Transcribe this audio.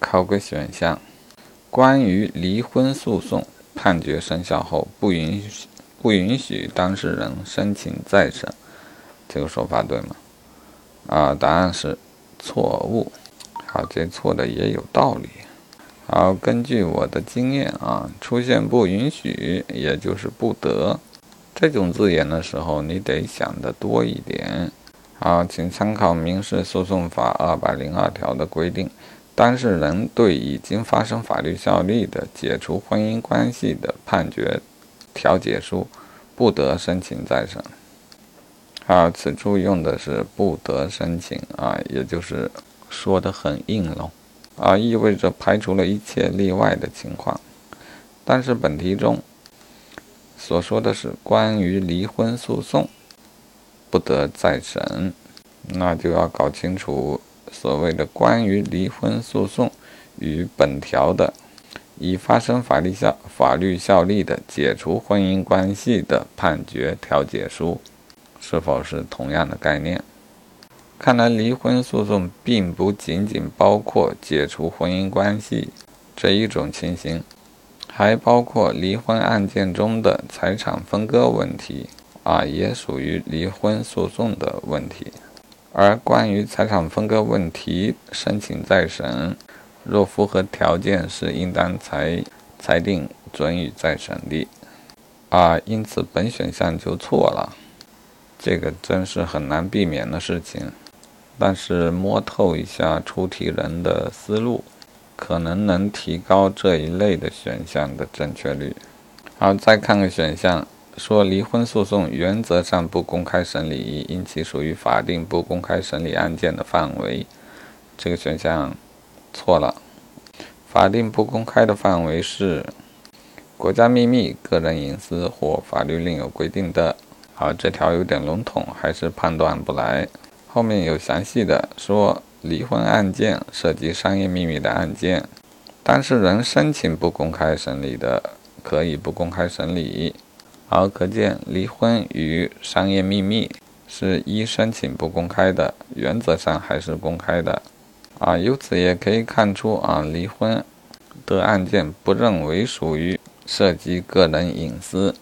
考个选项：关于离婚诉讼判决生效后，不允许不允许当事人申请再审，这个说法对吗？啊，答案是错误。好，这错的也有道理。好，根据我的经验啊，出现不允许，也就是不得这种字眼的时候，你得想的多一点。好，请参考《民事诉讼法》二百零二条的规定。当事人对已经发生法律效力的解除婚姻关系的判决调解书，不得申请再审。好，此处用的是“不得申请”啊，也就是说的很硬喽，啊，意味着排除了一切例外的情况。但是本题中所说的是关于离婚诉讼不得再审，那就要搞清楚。所谓的关于离婚诉讼与本条的已发生法律效法律效力的解除婚姻关系的判决调解书，是否是同样的概念？看来离婚诉讼并不仅仅包括解除婚姻关系这一种情形，还包括离婚案件中的财产分割问题啊，也属于离婚诉讼的问题。而关于财产分割问题申请再审，若符合条件，是应当裁裁定准予再审的。啊，因此本选项就错了。这个真是很难避免的事情。但是摸透一下出题人的思路，可能能提高这一类的选项的正确率。好，再看个选项。说离婚诉讼原则上不公开审理，因其属于法定不公开审理案件的范围。这个选项错了。法定不公开的范围是国家秘密、个人隐私或法律另有规定的。好，这条有点笼统，还是判断不来。后面有详细的说，离婚案件涉及商业秘密的案件，当事人申请不公开审理的，可以不公开审理。好，可见离婚与商业秘密是一申请不公开的，原则上还是公开的。啊，由此也可以看出啊，离婚的案件不认为属于涉及个人隐私，